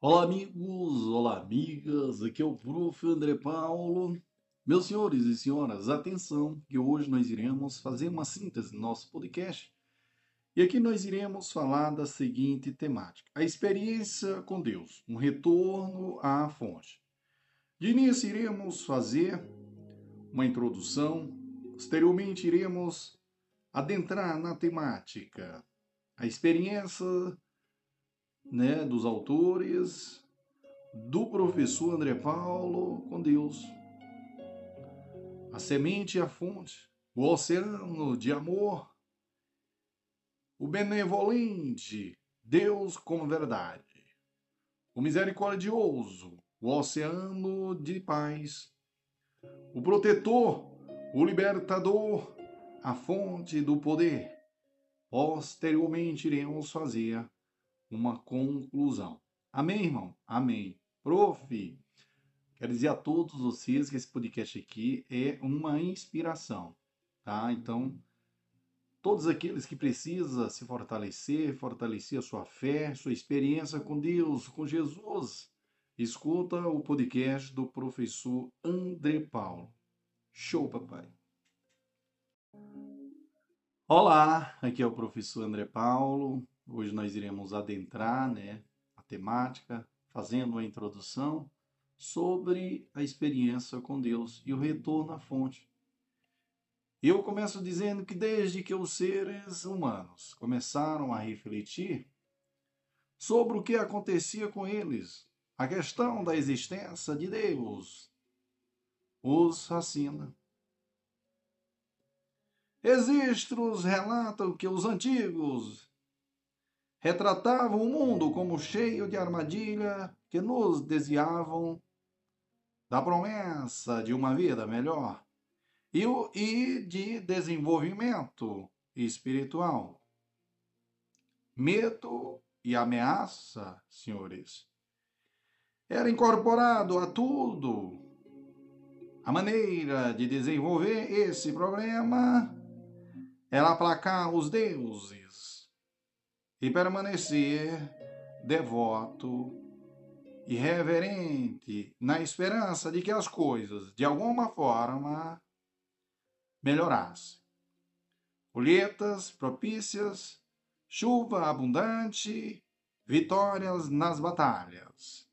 Olá, amigos, olá, amigas. Aqui é o Prof. André Paulo. Meus senhores e senhoras, atenção, que hoje nós iremos fazer uma síntese do nosso podcast. E aqui nós iremos falar da seguinte temática: a experiência com Deus, um retorno à fonte. De início, iremos fazer uma introdução, posteriormente, iremos adentrar na temática, a experiência né, dos autores, do professor André Paulo com Deus. A semente e a fonte, o oceano de amor, o benevolente, Deus como verdade, o misericordioso, o oceano de paz, o protetor, o libertador, a fonte do poder. Posteriormente iremos fazer uma conclusão. Amém, irmão? Amém. Prof, quero dizer a todos vocês que esse podcast aqui é uma inspiração, tá? Então, todos aqueles que precisam se fortalecer, fortalecer a sua fé, sua experiência com Deus, com Jesus, escuta o podcast do professor André Paulo. Show, papai! Olá, aqui é o professor André Paulo. Hoje nós iremos adentrar né, a temática, fazendo uma introdução sobre a experiência com Deus e o retorno à fonte. Eu começo dizendo que desde que os seres humanos começaram a refletir sobre o que acontecia com eles, a questão da existência de Deus os fascina. Registros relatam que os antigos retratavam o mundo como cheio de armadilha que nos desviavam da promessa de uma vida melhor e de desenvolvimento espiritual. Medo e ameaça, senhores, era incorporado a tudo. A maneira de desenvolver esse problema era aplacar os deuses e permanecer devoto e reverente na esperança de que as coisas, de alguma forma, melhorassem. Colheitas propícias, chuva abundante, vitórias nas batalhas.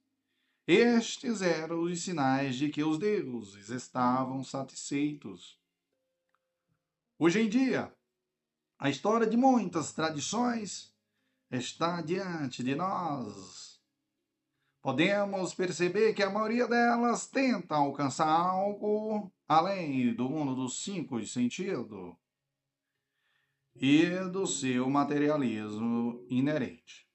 Estes eram os sinais de que os deuses estavam satisfeitos. Hoje em dia, a história de muitas tradições está diante de nós. Podemos perceber que a maioria delas tenta alcançar algo além do mundo dos cinco sentidos e do seu materialismo inerente.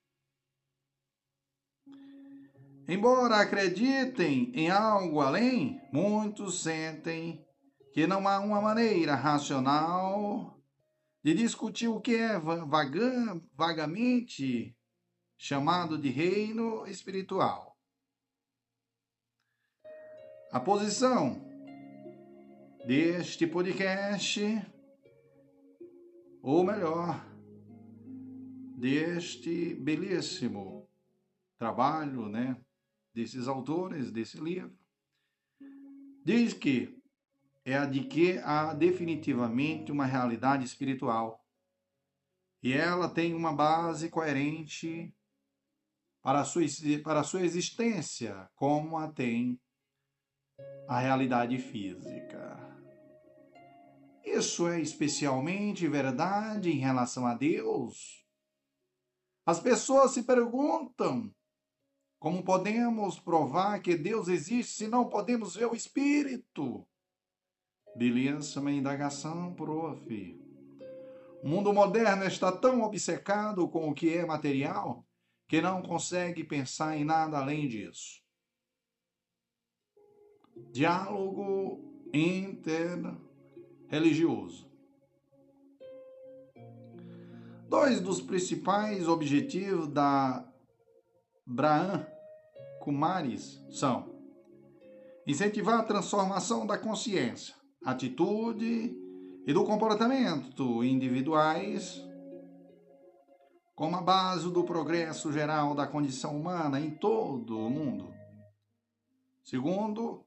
Embora acreditem em algo além, muitos sentem que não há uma maneira racional de discutir o que é vaga, vagamente chamado de reino espiritual. A posição deste podcast, ou melhor, deste belíssimo trabalho, né, desses autores desse livro, diz que é a de que há definitivamente uma realidade espiritual. E ela tem uma base coerente para a sua, para a sua existência, como a tem a realidade física. Isso é especialmente verdade em relação a Deus. As pessoas se perguntam como podemos provar que Deus existe se não podemos ver o Espírito? Beleza, uma indagação, prof. O mundo moderno está tão obcecado com o que é material que não consegue pensar em nada além disso. Diálogo interreligioso. Dois dos principais objetivos da Braham Kumaris são incentivar a transformação da consciência, atitude e do comportamento individuais, como a base do progresso geral da condição humana em todo o mundo. Segundo,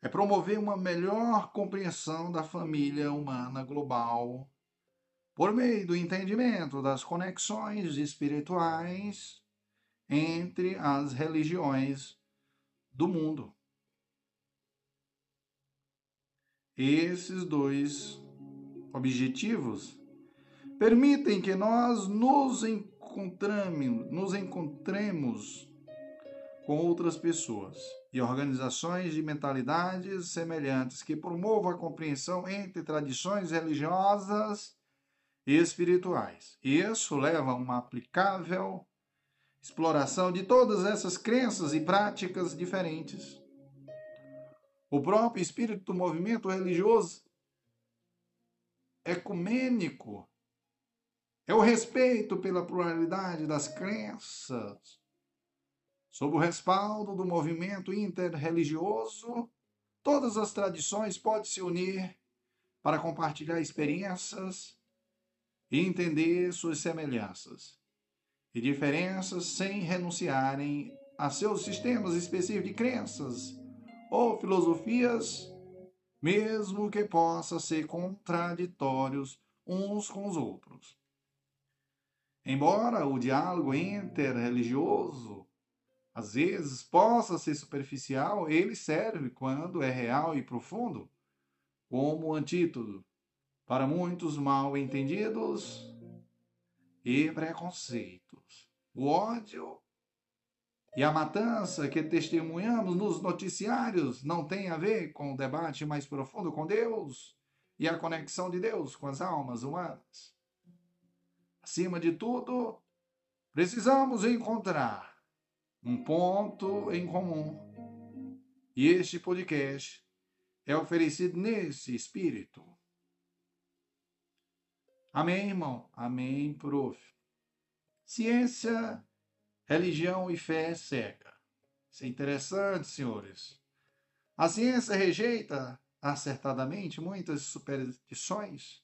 é promover uma melhor compreensão da família humana global por meio do entendimento das conexões espirituais entre as religiões do mundo. Esses dois objetivos permitem que nós nos encontremos, nos encontremos com outras pessoas e organizações de mentalidades semelhantes que promovam a compreensão entre tradições religiosas e espirituais. Isso leva a uma aplicável exploração de todas essas crenças e práticas diferentes. O próprio espírito do movimento religioso ecumênico é o respeito pela pluralidade das crenças. Sob o respaldo do movimento interreligioso, todas as tradições podem se unir para compartilhar experiências e entender suas semelhanças e diferenças sem renunciarem a seus sistemas específicos de crenças ou filosofias, mesmo que possam ser contraditórios uns com os outros. Embora o diálogo interreligioso às vezes possa ser superficial, ele serve quando é real e profundo, como antídoto para muitos mal entendidos e preconceitos. O ódio e a matança que testemunhamos nos noticiários não tem a ver com o debate mais profundo com Deus e a conexão de Deus com as almas humanas. Acima de tudo, precisamos encontrar um ponto em comum. E este podcast é oferecido nesse espírito. Amém, irmão? Amém, prof. Ciência, religião e fé cega. Isso é interessante, senhores. A ciência rejeita acertadamente muitas superstições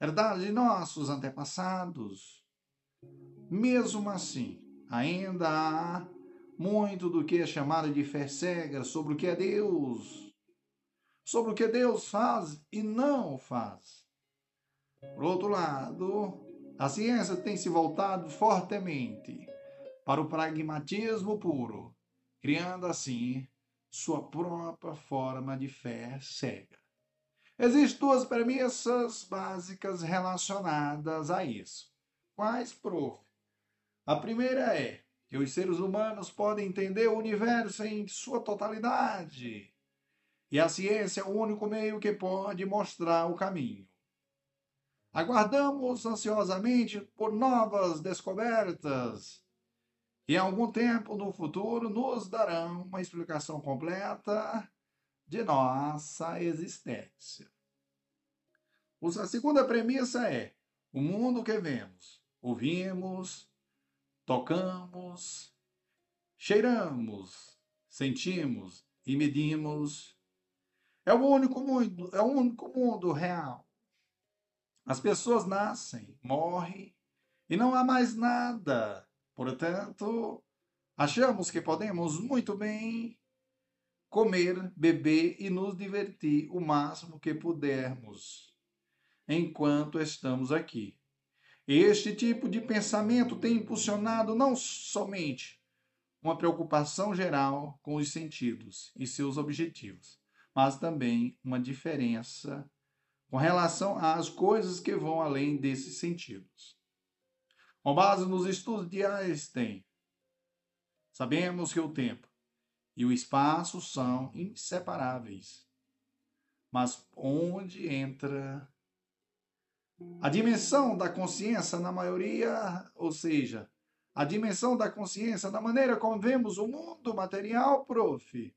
herdadas de nossos antepassados. Mesmo assim, ainda há muito do que é chamado de fé cega sobre o que é Deus, sobre o que Deus faz e não faz. Por outro lado, a ciência tem se voltado fortemente para o pragmatismo puro, criando assim sua própria forma de fé cega. Existem duas premissas básicas relacionadas a isso. Quais, prof? A primeira é que os seres humanos podem entender o universo em sua totalidade. E a ciência é o único meio que pode mostrar o caminho. Aguardamos ansiosamente por novas descobertas. E em algum tempo no futuro nos darão uma explicação completa de nossa existência. A segunda premissa é: o mundo que vemos, ouvimos, tocamos, cheiramos, sentimos e medimos. É o único mundo, é o único mundo real. As pessoas nascem, morrem e não há mais nada. Portanto, achamos que podemos muito bem comer, beber e nos divertir o máximo que pudermos enquanto estamos aqui. Este tipo de pensamento tem impulsionado não somente uma preocupação geral com os sentidos e seus objetivos, mas também uma diferença com relação às coisas que vão além desses sentidos. Com base nos estudos de Einstein, sabemos que o tempo e o espaço são inseparáveis. Mas onde entra a dimensão da consciência, na maioria, ou seja, a dimensão da consciência, da maneira como vemos o mundo material, prof.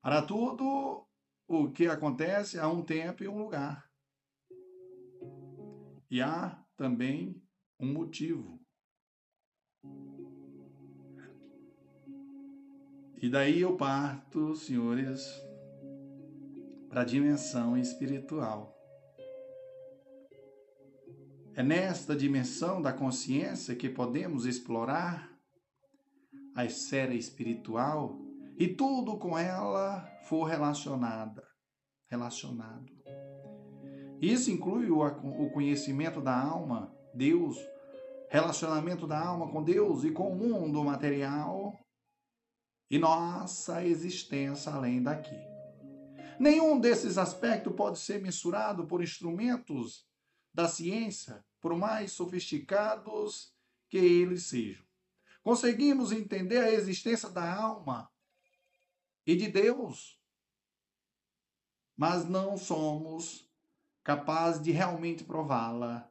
Para tudo o que acontece há um tempo e um lugar. E há também um motivo. E daí eu parto, senhores, para a dimensão espiritual. É nesta dimensão da consciência que podemos explorar a esfera espiritual e tudo com ela for relacionada, relacionado. Isso inclui o conhecimento da alma, Deus, relacionamento da alma com Deus e com o mundo material e nossa existência além daqui. Nenhum desses aspectos pode ser mensurado por instrumentos da ciência, por mais sofisticados que eles sejam. Conseguimos entender a existência da alma e de Deus, mas não somos capazes de realmente prová-la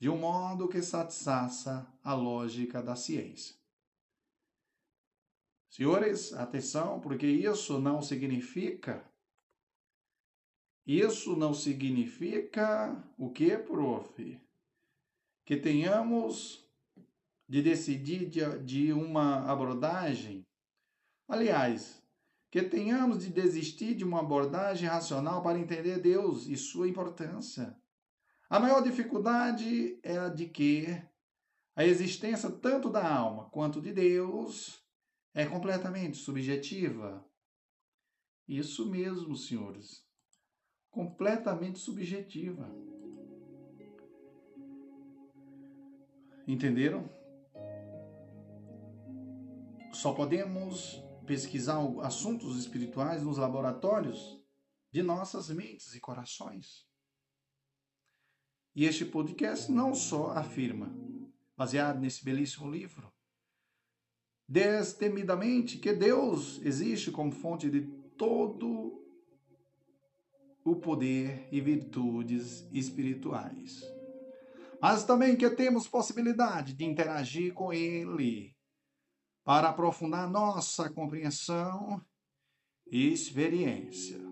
de um modo que satisfaça a lógica da ciência. Senhores, atenção, porque isso não significa isso não significa o que, prof? Que tenhamos de decidir de, de uma abordagem. Aliás, que tenhamos de desistir de uma abordagem racional para entender Deus e sua importância. A maior dificuldade é a de que a existência tanto da alma quanto de Deus é completamente subjetiva. Isso mesmo, senhores completamente subjetiva. Entenderam? Só podemos pesquisar assuntos espirituais nos laboratórios de nossas mentes e corações. E este podcast não só afirma, baseado nesse belíssimo livro, destemidamente que Deus existe como fonte de todo o poder e virtudes espirituais. Mas também que temos possibilidade de interagir com Ele para aprofundar nossa compreensão e experiência.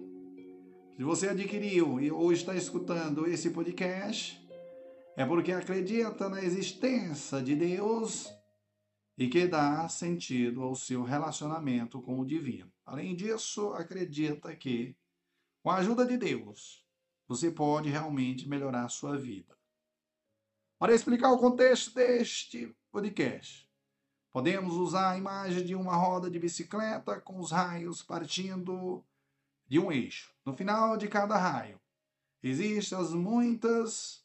Se você adquiriu ou está escutando esse podcast, é porque acredita na existência de Deus e que dá sentido ao seu relacionamento com o divino. Além disso, acredita que com a ajuda de Deus, você pode realmente melhorar a sua vida. Para explicar o contexto deste podcast, podemos usar a imagem de uma roda de bicicleta com os raios partindo de um eixo. No final de cada raio, existem as muitas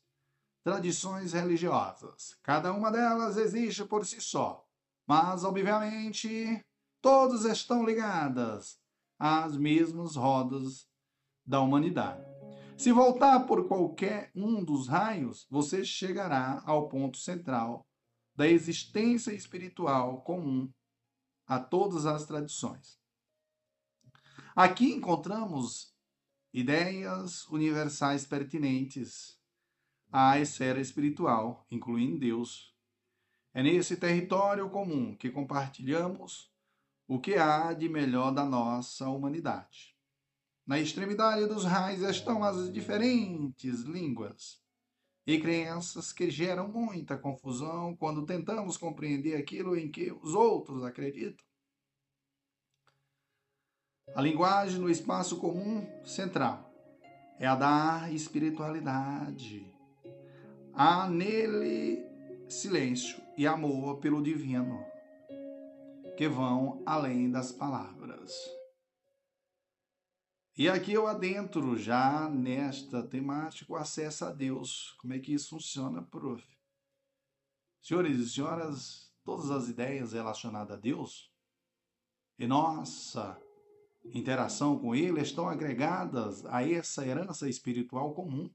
tradições religiosas. Cada uma delas existe por si só, mas obviamente todas estão ligadas às mesmas rodas da humanidade. Se voltar por qualquer um dos raios, você chegará ao ponto central da existência espiritual comum a todas as tradições. Aqui encontramos ideias universais pertinentes à esfera espiritual, incluindo Deus. É nesse território comum que compartilhamos o que há de melhor da nossa humanidade. Na extremidade dos raios estão as diferentes línguas e crenças que geram muita confusão quando tentamos compreender aquilo em que os outros acreditam. A linguagem no espaço comum central é a da espiritualidade. Há nele silêncio e amor pelo divino que vão além das palavras. E aqui eu adentro já nesta temática o acesso a Deus. Como é que isso funciona, prof? Senhores e senhoras, todas as ideias relacionadas a Deus e nossa interação com Ele estão agregadas a essa herança espiritual comum,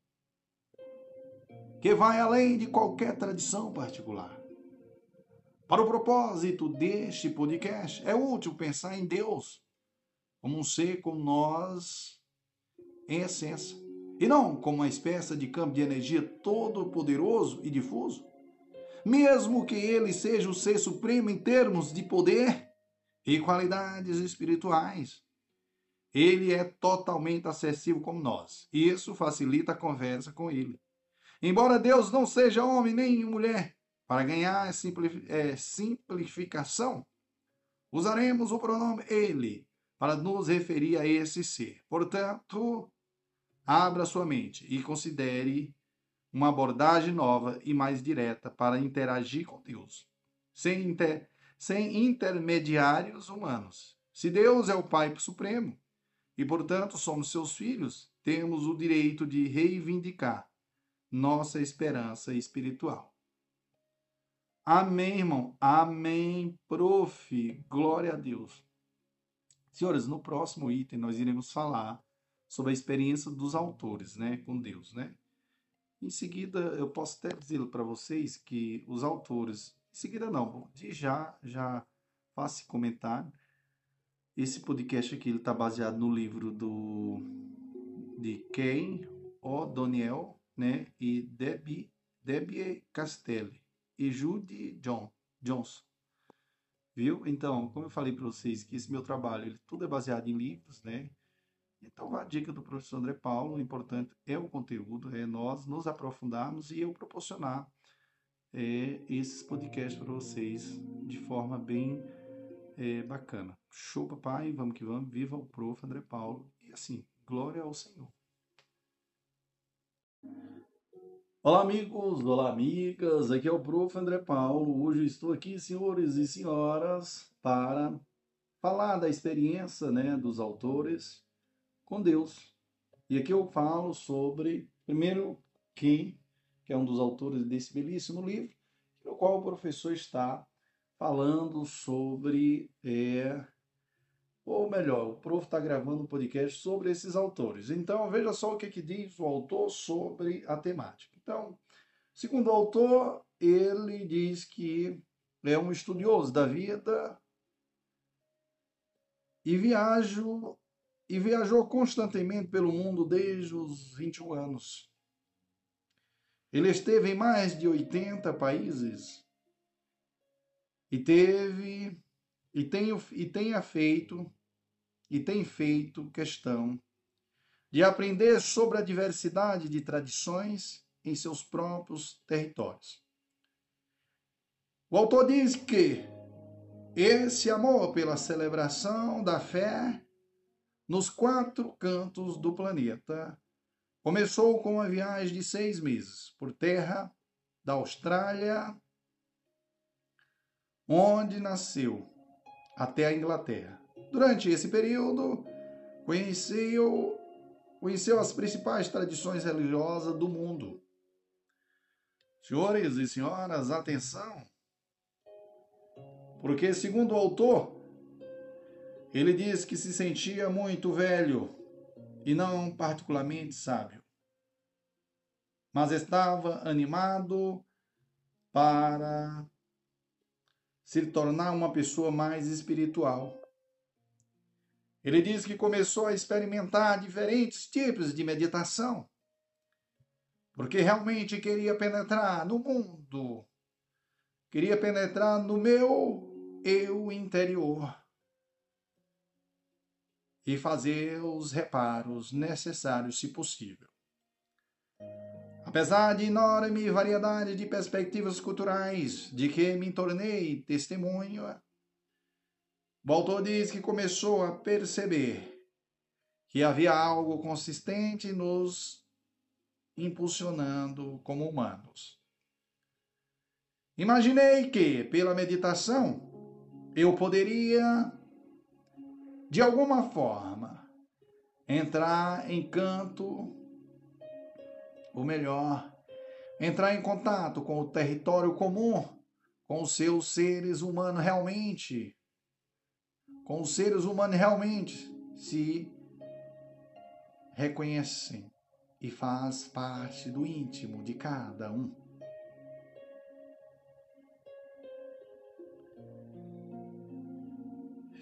que vai além de qualquer tradição particular. Para o propósito deste podcast, é útil pensar em Deus como um ser como nós em essência. E não como uma espécie de campo de energia todo poderoso e difuso. Mesmo que ele seja o ser supremo em termos de poder e qualidades espirituais, ele é totalmente acessível como nós. Isso facilita a conversa com ele. Embora Deus não seja homem nem mulher, para ganhar é, simplificação, usaremos o pronome ele para nos referir a esse ser. Portanto, abra sua mente e considere uma abordagem nova e mais direta para interagir com Deus, sem, inter, sem intermediários humanos. Se Deus é o Pai Supremo e, portanto, somos seus filhos, temos o direito de reivindicar nossa esperança espiritual. Amém, irmão. Amém, prof. Glória a Deus. Senhores, no próximo item nós iremos falar sobre a experiência dos autores, né, com Deus, né? Em seguida, eu posso até dizer para vocês que os autores, em seguida não, de já já faça comentário. Esse podcast aqui está baseado no livro do de Ken O'Donnell, né, e Debbie Debbie Castelli e Judy John Johnson. Viu? Então, como eu falei para vocês que esse meu trabalho, ele tudo é baseado em livros, né? Então, a dica do professor André Paulo, o importante é o conteúdo, é nós nos aprofundarmos e eu proporcionar é, esses podcasts para vocês de forma bem é, bacana. Show, papai, vamos que vamos, viva o prof. André Paulo. E assim, glória ao Senhor. Olá, amigos, olá, amigas, aqui é o prof. André Paulo. Hoje estou aqui, senhores e senhoras, para falar da experiência né, dos autores com Deus. E aqui eu falo sobre, primeiro, quem, que é um dos autores desse belíssimo livro, no qual o professor está falando sobre, é, ou melhor, o prof está gravando um podcast sobre esses autores. Então, veja só o que, que diz o autor sobre a temática. Então, segundo o autor, ele diz que é um estudioso da vida e viajo e viajou constantemente pelo mundo desde os 21 anos. Ele esteve em mais de 80 países e teve e tem, e tenha feito e tem feito questão de aprender sobre a diversidade de tradições em seus próprios territórios. O autor diz que esse amor pela celebração da fé nos quatro cantos do planeta. Começou com uma viagem de seis meses por terra da Austrália, onde nasceu, até a Inglaterra. Durante esse período, conheceu, conheceu as principais tradições religiosas do mundo. Senhores e senhoras, atenção! Porque, segundo o autor, ele diz que se sentia muito velho e não particularmente sábio, mas estava animado para se tornar uma pessoa mais espiritual. Ele diz que começou a experimentar diferentes tipos de meditação, porque realmente queria penetrar no mundo, queria penetrar no meu eu interior e fazer os reparos necessários, se possível. Apesar de enorme variedade de perspectivas culturais de que me tornei testemunha, o autor diz que começou a perceber que havia algo consistente nos impulsionando como humanos. Imaginei que, pela meditação, eu poderia de alguma forma, entrar em canto, ou melhor, entrar em contato com o território comum, com os seus seres humanos realmente, com os seres humanos realmente se reconhecem e faz parte do íntimo de cada um.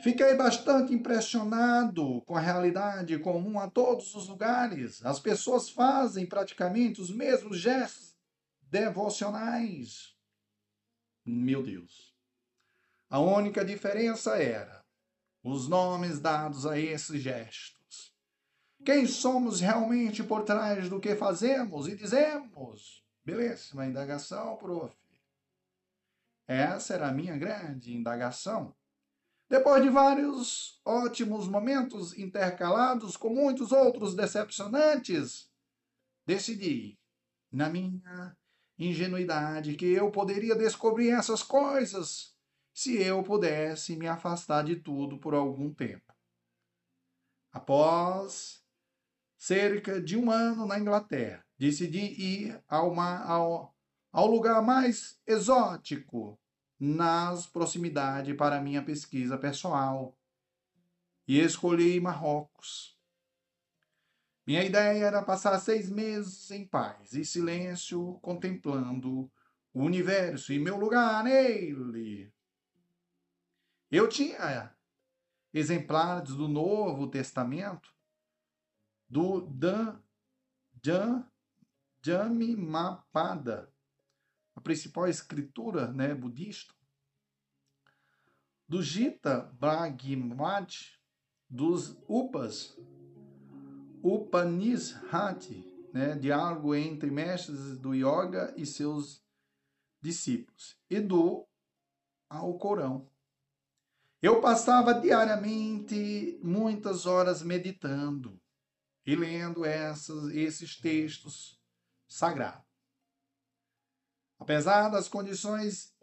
Fiquei bastante impressionado com a realidade comum a todos os lugares. As pessoas fazem praticamente os mesmos gestos devocionais. Meu Deus. A única diferença era os nomes dados a esses gestos. Quem somos realmente por trás do que fazemos e dizemos? Belíssima indagação, prof. Essa era a minha grande indagação. Depois de vários ótimos momentos intercalados com muitos outros decepcionantes, decidi na minha ingenuidade que eu poderia descobrir essas coisas se eu pudesse me afastar de tudo por algum tempo. Após cerca de um ano na Inglaterra, decidi ir ao, ao, ao lugar mais exótico nas proximidades para minha pesquisa pessoal e escolhi Marrocos. Minha ideia era passar seis meses em paz e silêncio, contemplando o universo e meu lugar nele. Eu tinha exemplares do Novo Testamento do Dan, Jan, Jamimapada, a principal escritura né, budista, do Gita Bhagavad, dos Upas, Upanishad, né, diálogo entre mestres do yoga e seus discípulos, e do Alcorão. Eu passava diariamente muitas horas meditando e lendo essas, esses textos sagrados. Apesar das condições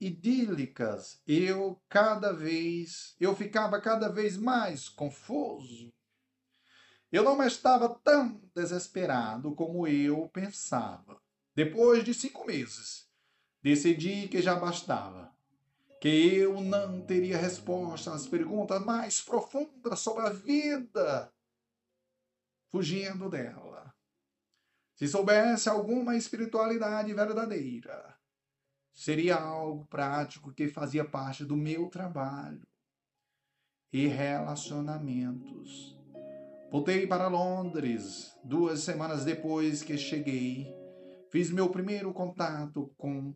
idílicas, eu cada vez, eu ficava cada vez mais confuso. Eu não estava tão desesperado como eu pensava. Depois de cinco meses, decidi que já bastava, que eu não teria resposta às perguntas mais profundas sobre a vida, fugindo dela. Se soubesse alguma espiritualidade verdadeira, seria algo prático que fazia parte do meu trabalho e relacionamentos. Voltei para Londres duas semanas depois que cheguei. Fiz meu primeiro contato com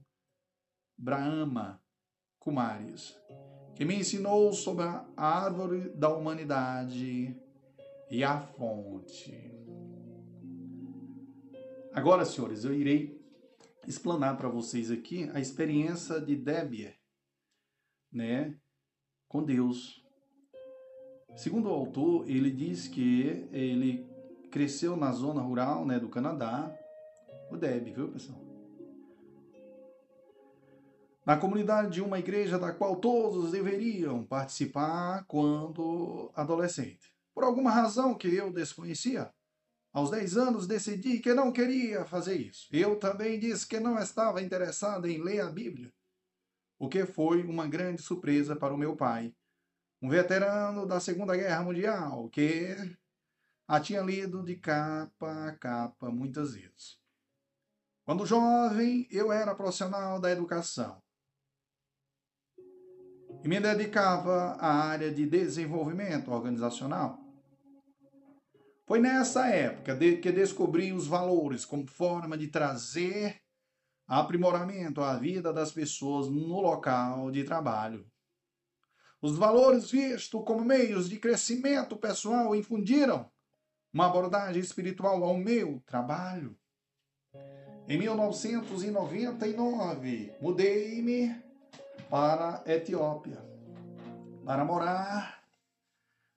Brahma Kumaris, que me ensinou sobre a árvore da humanidade e a fonte. Agora, senhores, eu irei explanar para vocês aqui a experiência de Debbie, né, com Deus. Segundo o autor, ele diz que ele cresceu na zona rural, né, do Canadá. O Debbie, viu, pessoal? Na comunidade de uma igreja da qual todos deveriam participar quando adolescente. Por alguma razão que eu desconhecia, aos 10 anos decidi que não queria fazer isso. Eu também disse que não estava interessado em ler a Bíblia, o que foi uma grande surpresa para o meu pai, um veterano da Segunda Guerra Mundial, que a tinha lido de capa a capa muitas vezes. Quando jovem, eu era profissional da educação e me dedicava à área de desenvolvimento organizacional. Foi nessa época que descobri os valores como forma de trazer aprimoramento à vida das pessoas no local de trabalho. Os valores vistos como meios de crescimento pessoal infundiram uma abordagem espiritual ao meu trabalho. Em 1999, mudei-me para a Etiópia para morar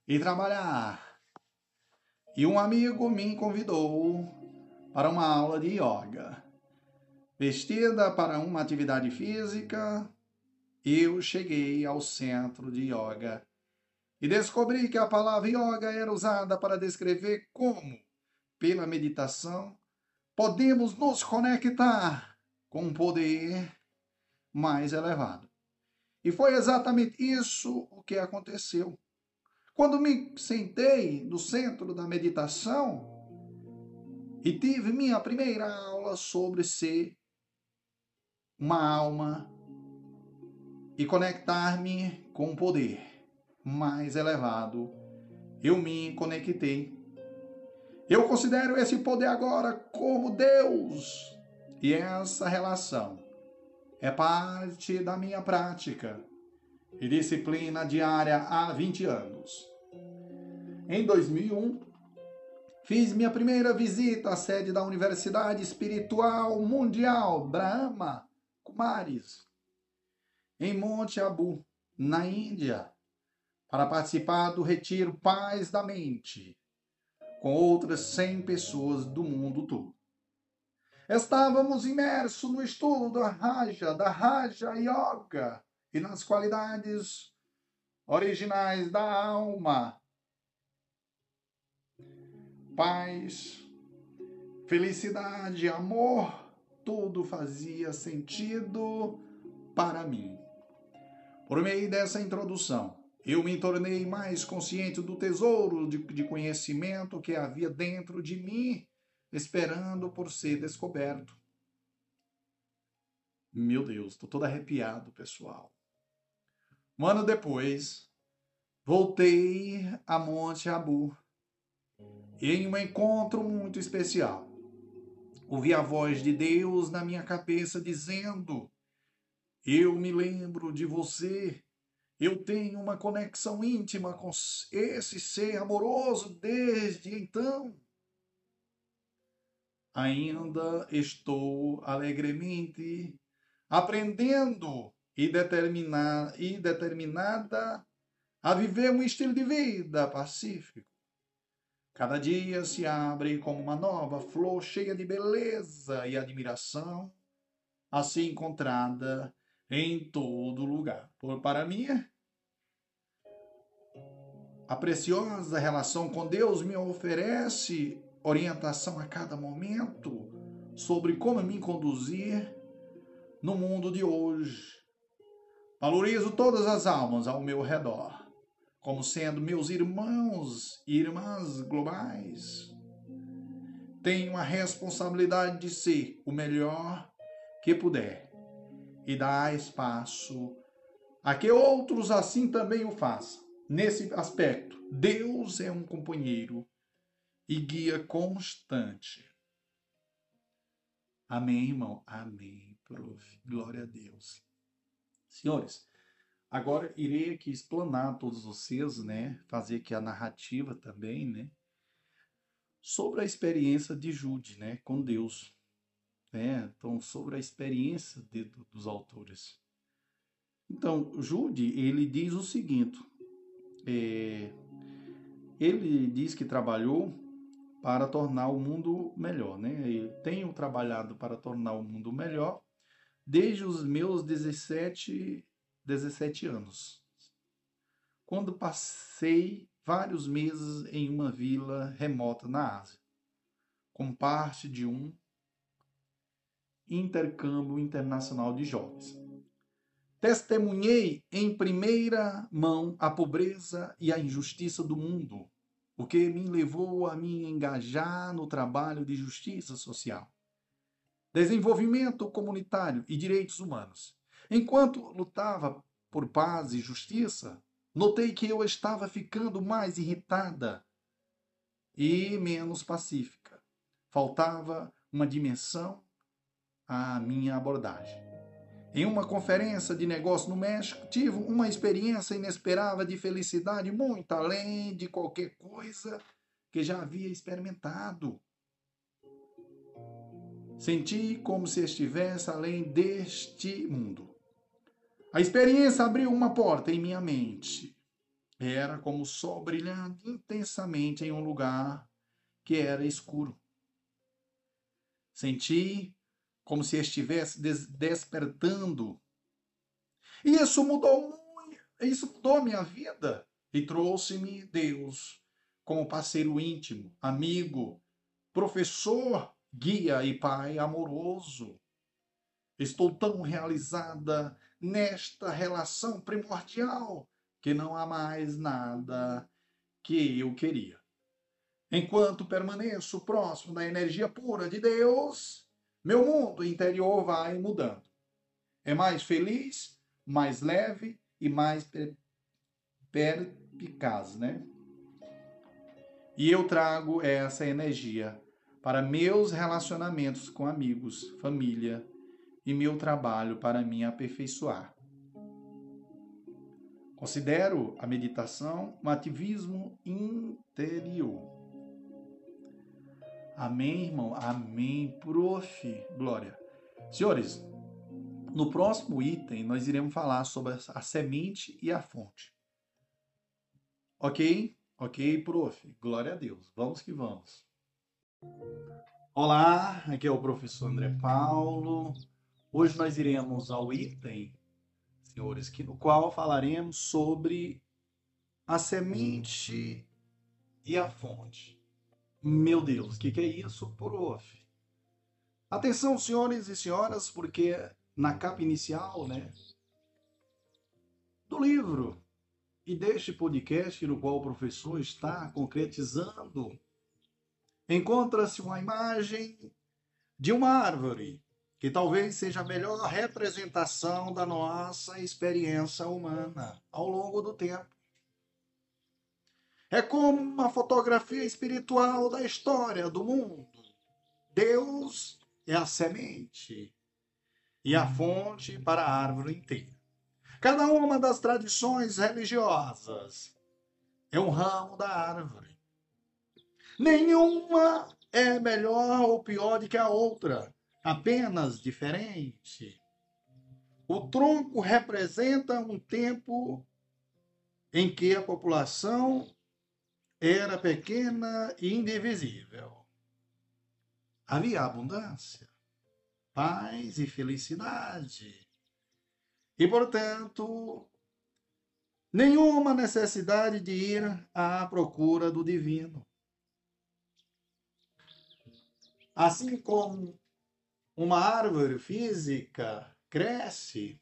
e trabalhar e um amigo me convidou para uma aula de yoga. Vestida para uma atividade física, eu cheguei ao centro de yoga e descobri que a palavra yoga era usada para descrever como, pela meditação, podemos nos conectar com um poder mais elevado. E foi exatamente isso o que aconteceu. Quando me sentei no centro da meditação e tive minha primeira aula sobre ser uma alma e conectar-me com um poder mais elevado, eu me conectei. Eu considero esse poder agora como Deus. E essa relação é parte da minha prática e disciplina diária há 20 anos. Em 2001, fiz minha primeira visita à sede da Universidade Espiritual Mundial Brahma Kumaris, em Monte Abu, na Índia, para participar do retiro Paz da Mente, com outras 100 pessoas do mundo todo. Estávamos imersos no estudo da Raja, da Raja Yoga e nas qualidades originais da alma. Paz, felicidade, amor, tudo fazia sentido para mim. Por meio dessa introdução, eu me tornei mais consciente do tesouro de, de conhecimento que havia dentro de mim esperando por ser descoberto. Meu Deus, estou todo arrepiado, pessoal. Um ano depois, voltei a Monte Abu em um encontro muito especial. Ouvi a voz de Deus na minha cabeça dizendo: Eu me lembro de você. Eu tenho uma conexão íntima com esse ser amoroso desde então ainda estou alegremente aprendendo e, determinar, e determinada a viver um estilo de vida pacífico. Cada dia se abre como uma nova flor cheia de beleza e admiração, assim encontrada em todo lugar. Por para mim, a preciosa relação com Deus me oferece orientação a cada momento sobre como me conduzir no mundo de hoje. Valorizo todas as almas ao meu redor, como sendo meus irmãos e irmãs globais. Tenho a responsabilidade de ser o melhor que puder e dar espaço a que outros assim também o façam. Nesse aspecto, Deus é um companheiro e guia constante. Amém, irmão? Amém, prof. Glória a Deus. Senhores, agora irei aqui explanar a todos vocês, né? Fazer aqui a narrativa também, né? Sobre a experiência de Jude, né? Com Deus. Né? Então, sobre a experiência de, dos autores. Então, Jude, ele diz o seguinte. É, ele diz que trabalhou para tornar o mundo melhor, né? Eu tenho trabalhado para tornar o mundo melhor desde os meus 17, 17 anos, quando passei vários meses em uma vila remota na Ásia, como parte de um intercâmbio internacional de jovens. Testemunhei em primeira mão a pobreza e a injustiça do mundo o que me levou a me engajar no trabalho de justiça social, desenvolvimento comunitário e direitos humanos. Enquanto lutava por paz e justiça, notei que eu estava ficando mais irritada e menos pacífica. Faltava uma dimensão à minha abordagem. Em uma conferência de negócio no México, tive uma experiência inesperada de felicidade muito além de qualquer coisa que já havia experimentado. Senti como se estivesse além deste mundo. A experiência abriu uma porta em minha mente. Era como o sol brilhando intensamente em um lugar que era escuro. Senti como se estivesse des despertando. E isso mudou isso mudou minha vida e trouxe-me Deus como parceiro íntimo, amigo, professor, guia e pai amoroso. Estou tão realizada nesta relação primordial que não há mais nada que eu queria. Enquanto permaneço próximo da energia pura de Deus, meu mundo interior vai mudando. É mais feliz, mais leve e mais perspicaz, né? E eu trago essa energia para meus relacionamentos com amigos, família e meu trabalho para me aperfeiçoar. Considero a meditação um ativismo interior. Amém, irmão? Amém, prof. Glória. Senhores, no próximo item nós iremos falar sobre a semente e a fonte. Ok? Ok, prof. Glória a Deus. Vamos que vamos. Olá, aqui é o professor André Paulo. Hoje nós iremos ao item, senhores, que no qual falaremos sobre a semente e a fonte. Meu Deus, o que, que é isso, prof? Atenção, senhores e senhoras, porque na capa inicial, né, do livro e deste podcast no qual o professor está concretizando, encontra-se uma imagem de uma árvore, que talvez seja a melhor representação da nossa experiência humana ao longo do tempo. É como uma fotografia espiritual da história do mundo. Deus é a semente e a fonte para a árvore inteira. Cada uma das tradições religiosas é um ramo da árvore. Nenhuma é melhor ou pior do que a outra, apenas diferente. O tronco representa um tempo em que a população era pequena e indivisível. Havia abundância, paz e felicidade. E, portanto, nenhuma necessidade de ir à procura do divino. Assim como uma árvore física cresce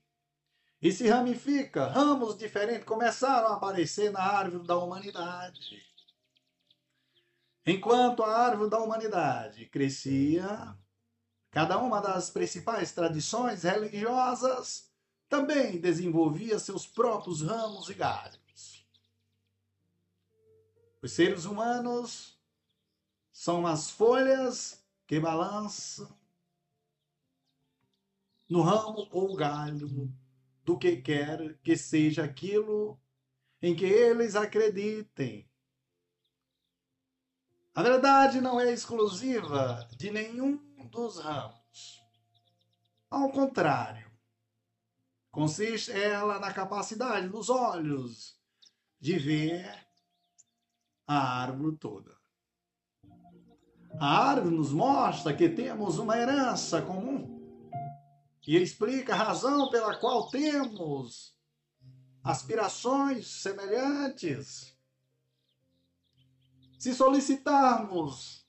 e se ramifica, ramos diferentes começaram a aparecer na árvore da humanidade. Enquanto a árvore da humanidade crescia, cada uma das principais tradições religiosas também desenvolvia seus próprios ramos e galhos. Os seres humanos são as folhas que balançam no ramo ou galho do que quer que seja aquilo em que eles acreditem. A verdade não é exclusiva de nenhum dos ramos. Ao contrário, consiste ela na capacidade dos olhos de ver a árvore toda. A árvore nos mostra que temos uma herança comum e explica a razão pela qual temos aspirações semelhantes. Se solicitarmos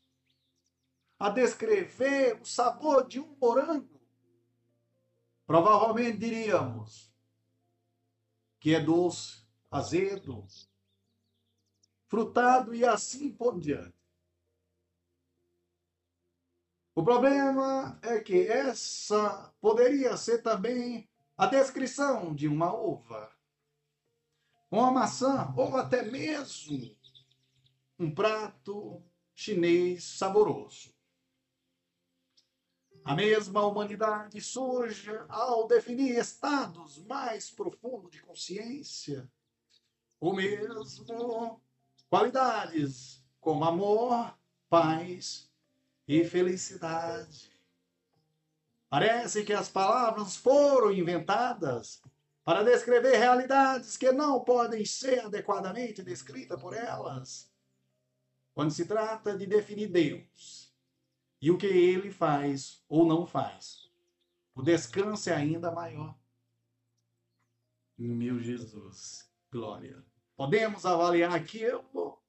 a descrever o sabor de um morango, provavelmente diríamos que é doce, azedo, frutado e assim por diante. O problema é que essa poderia ser também a descrição de uma uva, uma maçã ou até mesmo um prato chinês saboroso. A mesma humanidade surge ao definir estados mais profundos de consciência, ou mesmo qualidades como amor, paz e felicidade. Parece que as palavras foram inventadas para descrever realidades que não podem ser adequadamente descritas por elas. Quando se trata de definir Deus e o que ele faz ou não faz, o descanso é ainda maior. Meu Jesus, glória. Podemos avaliar aquilo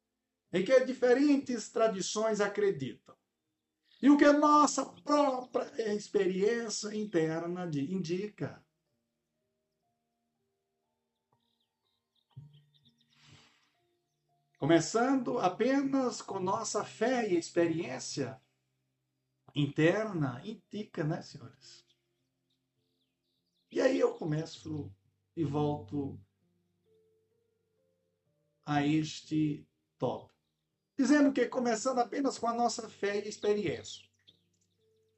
em que diferentes tradições acreditam e o que a nossa própria experiência interna indica. Começando apenas com nossa fé e experiência interna, indica, né, senhores? E aí eu começo e volto a este tópico dizendo que começando apenas com a nossa fé e experiência.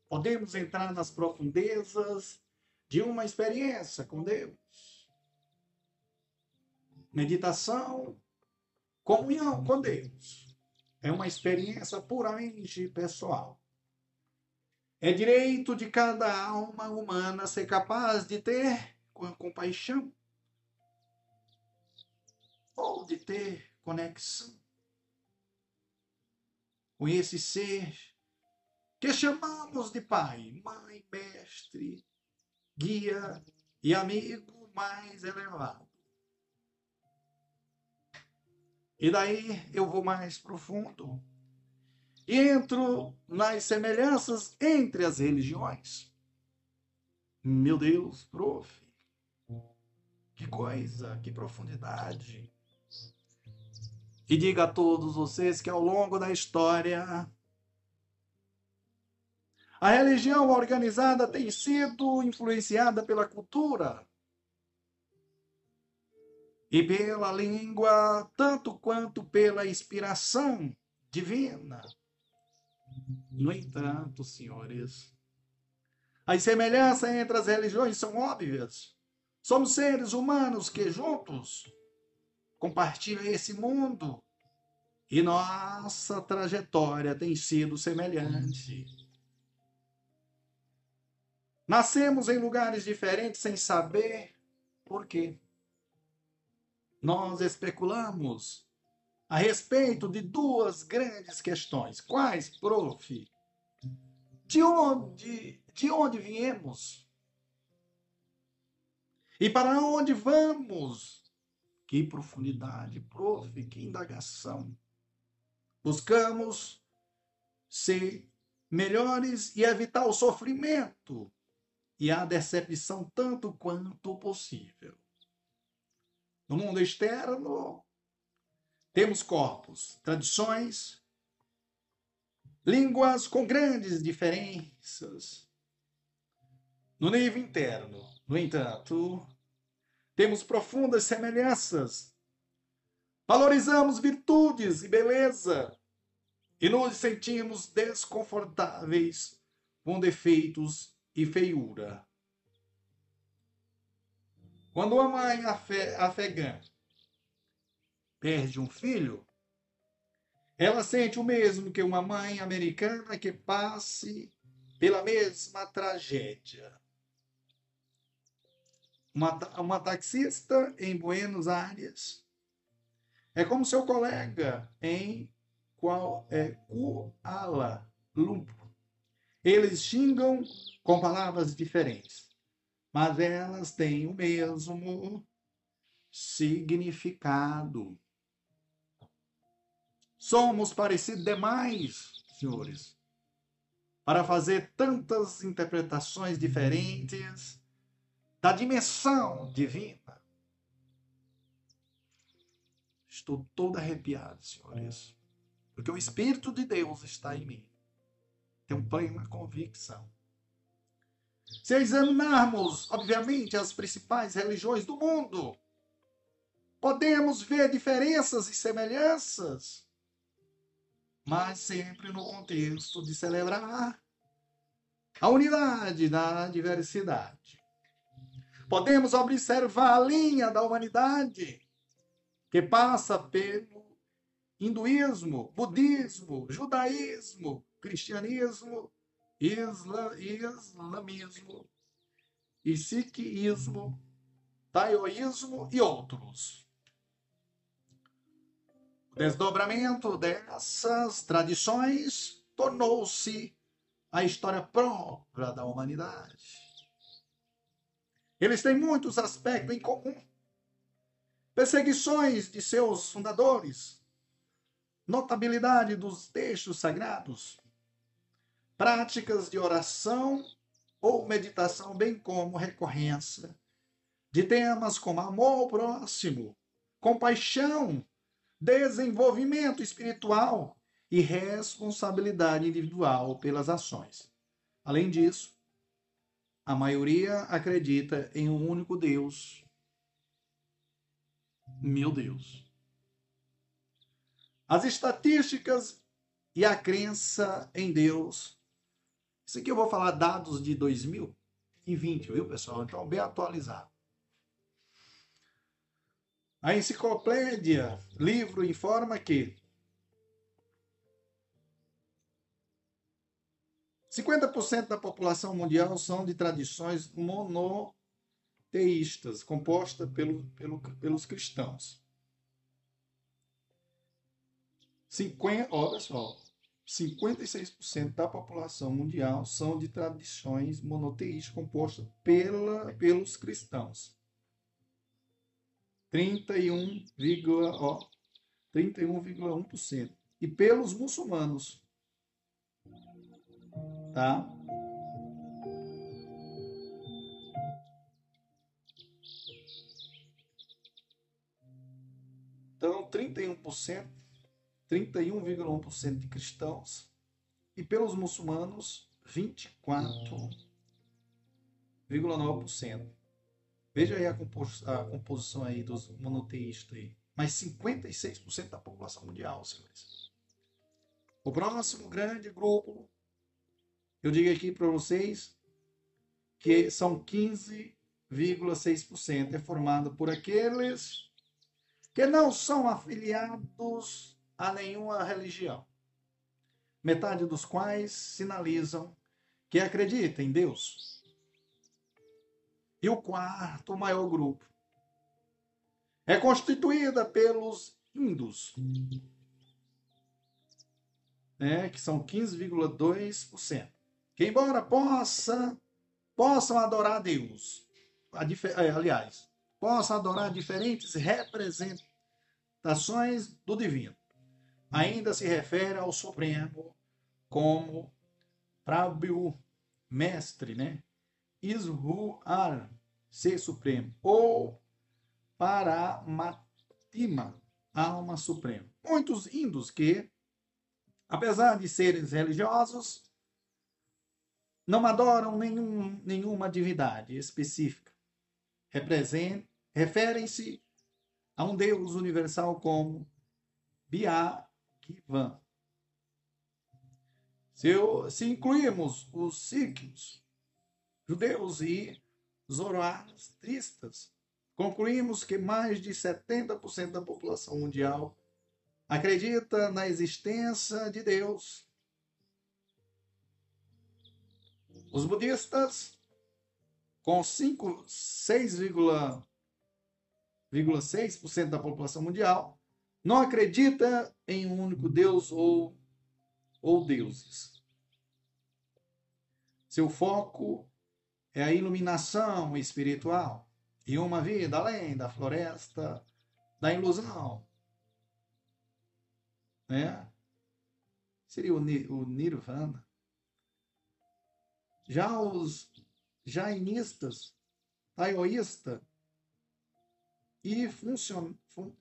Podemos entrar nas profundezas de uma experiência com Deus. Meditação, comunhão com Deus. É uma experiência puramente pessoal. É direito de cada alma humana ser capaz de ter compaixão ou de ter conexão com esse ser que chamamos de pai, mãe, mestre, guia e amigo mais elevado. E daí eu vou mais profundo e entro nas semelhanças entre as religiões. Meu Deus, prof, que coisa, que profundidade. E diga a todos vocês que ao longo da história, a religião organizada tem sido influenciada pela cultura e pela língua, tanto quanto pela inspiração divina. No entanto, senhores, as semelhanças entre as religiões são óbvias. Somos seres humanos que juntos compartilham esse mundo e nossa trajetória tem sido semelhante. Nascemos em lugares diferentes sem saber por quê. Nós especulamos a respeito de duas grandes questões. Quais, prof? De onde, de onde viemos? E para onde vamos? Que profundidade, prof, que indagação. Buscamos ser melhores e evitar o sofrimento e a decepção tanto quanto possível. No mundo externo, temos corpos, tradições, línguas com grandes diferenças. No nível interno, no entanto, temos profundas semelhanças. Valorizamos virtudes e beleza e nos sentimos desconfortáveis com defeitos e feiura. Quando uma mãe afegã perde um filho, ela sente o mesmo que uma mãe americana que passe pela mesma tragédia uma, uma taxista em Buenos Aires é como seu colega em qual é Kuala Lumpur. Eles xingam com palavras diferentes, mas elas têm o mesmo significado. Somos parecidos demais, senhores, para fazer tantas interpretações diferentes da dimensão divina. Estou todo arrepiado, senhores, porque o Espírito de Deus está em mim. Tenho plena convicção. Se examinarmos, obviamente, as principais religiões do mundo, podemos ver diferenças e semelhanças, mas sempre no contexto de celebrar a unidade da diversidade. Podemos observar a linha da humanidade que passa pelo hinduísmo, budismo, judaísmo, cristianismo, isla, islamismo, e sikhismo, taoísmo e outros. O desdobramento dessas tradições tornou-se a história própria da humanidade. Eles têm muitos aspectos em comum. Perseguições de seus fundadores, notabilidade dos textos sagrados, práticas de oração ou meditação, bem como recorrência de temas como amor ao próximo, compaixão, desenvolvimento espiritual e responsabilidade individual pelas ações. Além disso, a maioria acredita em um único Deus. Meu Deus. As estatísticas e a crença em Deus. Isso aqui eu vou falar dados de 2020, viu, pessoal? Então, bem atualizado. A enciclopédia, livro, informa que 50% da população mundial são de tradições monoteístas, composta pelo, pelo, pelos cristãos. 50, olha só, 56% da população mundial são de tradições monoteístas compostas pela, pelos cristãos. 31,1%. E pelos muçulmanos. Tá? Então, 31%, 31,1% de cristãos e pelos muçulmanos, 24,9%. Veja aí a, compos a, composição aí dos monoteístas aí. Mas 56% da população mundial, senhores. O próximo grande grupo, eu digo aqui para vocês, que são 15,6%, é formado por aqueles que não são afiliados a nenhuma religião, metade dos quais sinalizam que acreditam em Deus. E o quarto maior grupo é constituída pelos hindus, né, que são 15,2%. Que embora possa, possam adorar Deus, é, aliás, possa adorar diferentes representações do divino. Ainda se refere ao Supremo como Prabhu, mestre, né? Isruar, ser supremo, ou Paramatima, alma suprema. Muitos hindus que, apesar de serem religiosos, não adoram nenhum, nenhuma divindade específica. Referem-se a um Deus universal como Byakivan. Se, se incluirmos os síquios, judeus e zoroastristas, concluímos que mais de 70% da população mundial acredita na existência de Deus. Os budistas, com 6,1% 0,6% da população mundial não acredita em um único Deus ou, ou deuses. Seu foco é a iluminação espiritual e uma vida além da floresta da ilusão. Né? Seria o, o Nirvana. Já os jainistas, taoístas, e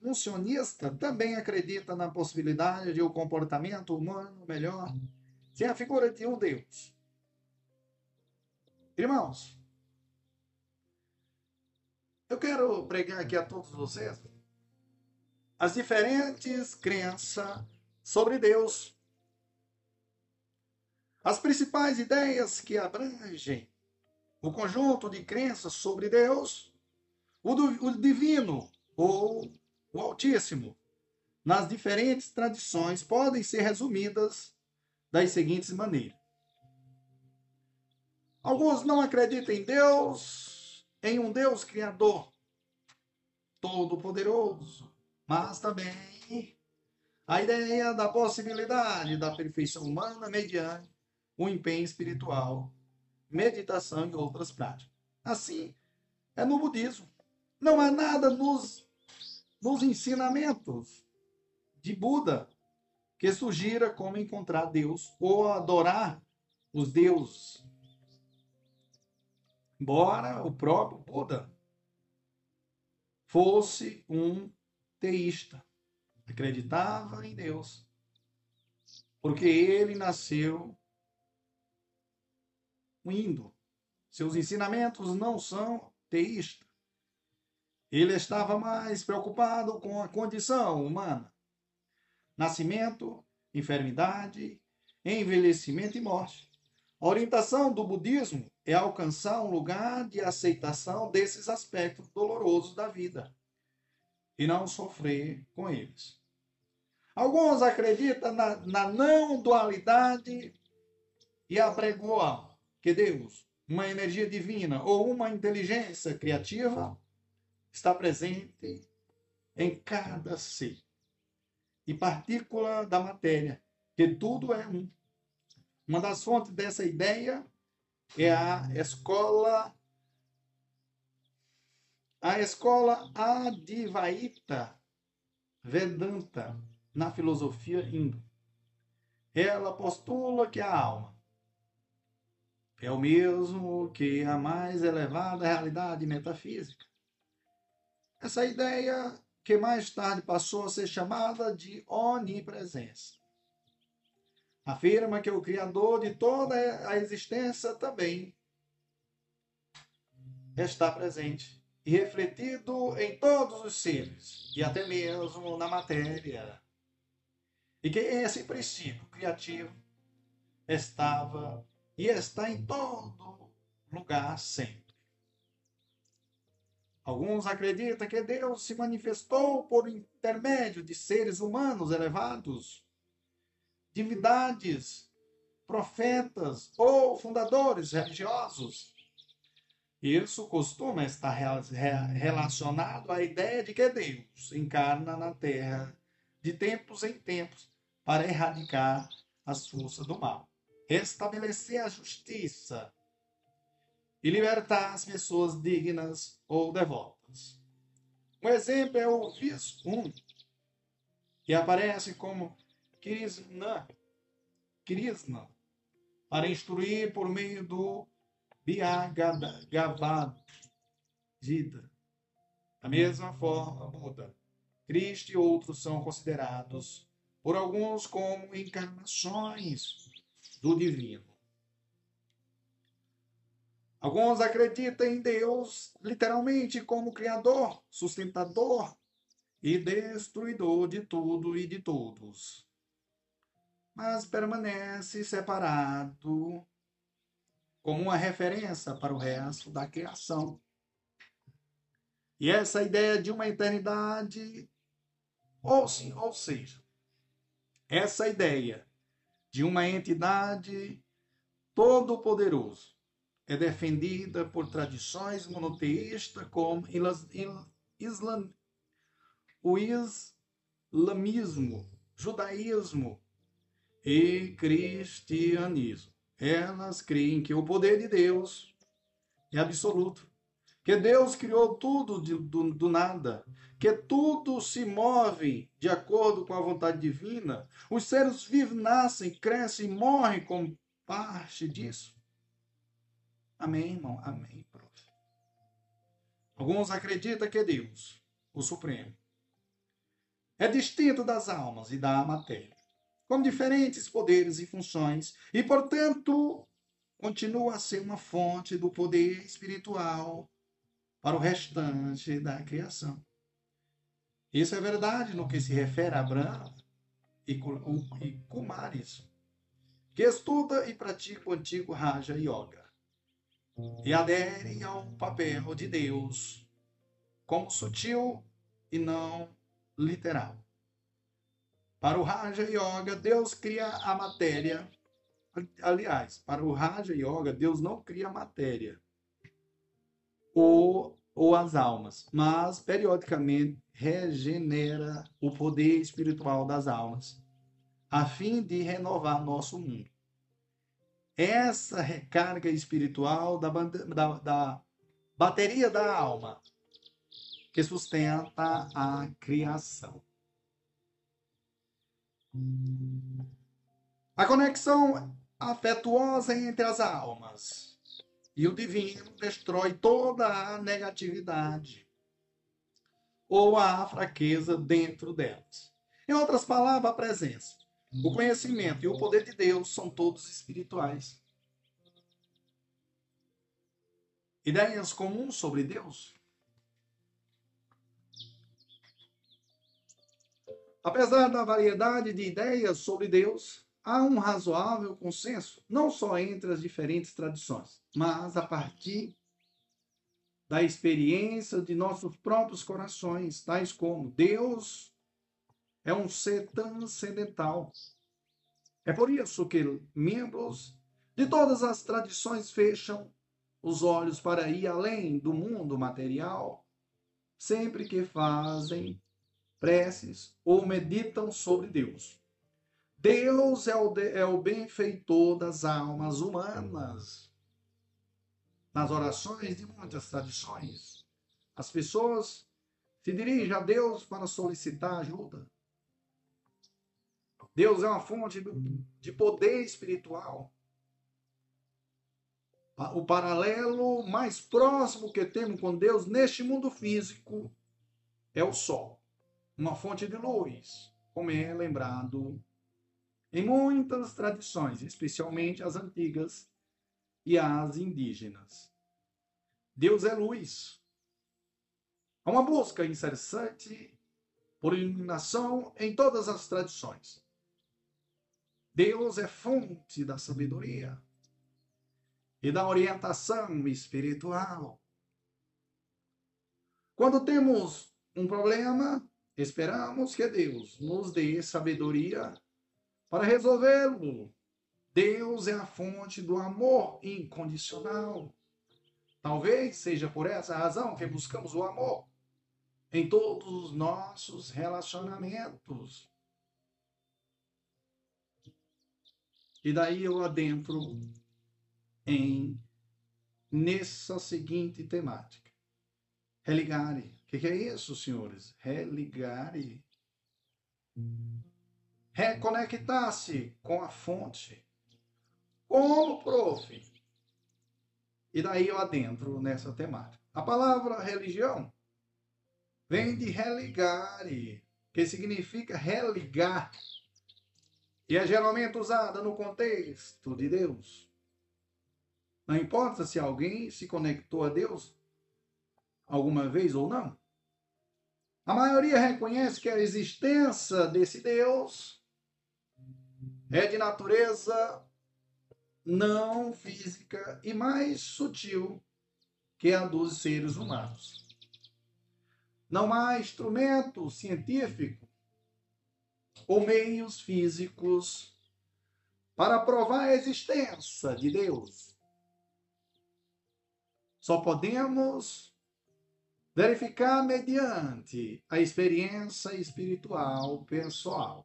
funcionista também acredita na possibilidade de o um comportamento humano melhor sem a figura de um Deus. Irmãos, eu quero pregar aqui a todos vocês as diferentes crenças sobre Deus. As principais ideias que abrangem o conjunto de crenças sobre Deus o, do, o divino ou o Altíssimo, nas diferentes tradições, podem ser resumidas das seguintes maneiras. Alguns não acreditam em Deus, em um Deus criador, todo-poderoso, mas também a ideia da possibilidade da perfeição humana mediante o empenho espiritual, meditação e outras práticas. Assim, é no budismo. Não há nada nos, nos ensinamentos de Buda que sugira como encontrar Deus ou adorar os deuses. Embora o próprio Buda fosse um teísta, acreditava em Deus, porque ele nasceu indo. Seus ensinamentos não são teístas. Ele estava mais preocupado com a condição humana. Nascimento, enfermidade, envelhecimento e morte. A orientação do budismo é alcançar um lugar de aceitação desses aspectos dolorosos da vida e não sofrer com eles. Alguns acreditam na, na não dualidade e apregoam que Deus, uma energia divina ou uma inteligência criativa, está presente em cada ser e partícula da matéria, que tudo é um. Uma das fontes dessa ideia é a escola a escola Advaita Vedanta na filosofia hindu. Ela postula que a alma é o mesmo que a mais elevada realidade metafísica. Essa ideia que mais tarde passou a ser chamada de onipresença. Afirma que o Criador de toda a existência também está presente e refletido em todos os seres, e até mesmo na matéria. E que esse princípio criativo estava e está em todo lugar sempre. Alguns acreditam que Deus se manifestou por intermédio de seres humanos elevados, divindades, profetas ou fundadores religiosos. Isso costuma estar relacionado à ideia de que Deus encarna na Terra de tempos em tempos para erradicar as forças do mal, estabelecer a justiça e libertar as pessoas dignas ou devotas. Um exemplo é o Visum, que aparece como Krishna, Krishna para instruir por meio do Bhagavad Gita. Da mesma forma, Buda, Cristo e outros são considerados por alguns como encarnações do divino. Alguns acreditam em Deus literalmente como Criador, sustentador e destruidor de tudo e de todos. Mas permanece separado como uma referência para o resto da criação. E essa ideia de uma eternidade, ou, sim, ou seja, essa ideia de uma entidade todo-poderoso é defendida por tradições monoteístas como islam, o islamismo, judaísmo e cristianismo. Elas creem que o poder de Deus é absoluto, que Deus criou tudo de, do, do nada, que tudo se move de acordo com a vontade divina. Os seres vivos nascem, crescem e morrem como parte disso. Amém, irmão? Amém, prof. Alguns acreditam que Deus, o Supremo, é distinto das almas e da matéria, com diferentes poderes e funções, e, portanto, continua a ser uma fonte do poder espiritual para o restante da criação. Isso é verdade no que se refere a Abraão e Kumaris, que estuda e pratica o antigo Raja Yoga e aderem ao papel de Deus como sutil e não literal. Para o Raja Yoga, Deus cria a matéria. Aliás, para o Raja Yoga, Deus não cria a matéria ou, ou as almas, mas periodicamente regenera o poder espiritual das almas, a fim de renovar nosso mundo essa recarga espiritual da, da, da bateria da alma que sustenta a criação. A conexão afetuosa entre as almas e o divino destrói toda a negatividade ou a fraqueza dentro delas. Em outras palavras, a presença o conhecimento e o poder de Deus são todos espirituais. Ideias comuns sobre Deus? Apesar da variedade de ideias sobre Deus, há um razoável consenso, não só entre as diferentes tradições, mas a partir da experiência de nossos próprios corações, tais como Deus é um ser transcendental. É por isso que membros de todas as tradições fecham os olhos para ir além do mundo material sempre que fazem preces ou meditam sobre Deus. Deus é o, é o benfeitor das almas humanas. Nas orações de muitas tradições, as pessoas se dirigem a Deus para solicitar ajuda. Deus é uma fonte de poder espiritual. O paralelo mais próximo que temos com Deus neste mundo físico é o Sol, uma fonte de luz, como é lembrado em muitas tradições, especialmente as antigas e as indígenas. Deus é luz. Há uma busca incessante por iluminação em todas as tradições. Deus é fonte da sabedoria e da orientação espiritual. Quando temos um problema, esperamos que Deus nos dê sabedoria para resolvê-lo. Deus é a fonte do amor incondicional. Talvez seja por essa razão que buscamos o amor em todos os nossos relacionamentos. E daí eu adentro em nessa seguinte temática. Religare. O que, que, é isso, senhores? Religare. Reconectar-se com a fonte. Como, prof? E daí eu adentro nessa temática. A palavra religião vem de religare, que significa religar e é geralmente usada no contexto de Deus. Não importa se alguém se conectou a Deus alguma vez ou não. A maioria reconhece que a existência desse Deus é de natureza não física e mais sutil que a dos seres humanos. Não há instrumento científico ou meios físicos para provar a existência de Deus. Só podemos verificar mediante a experiência espiritual pessoal.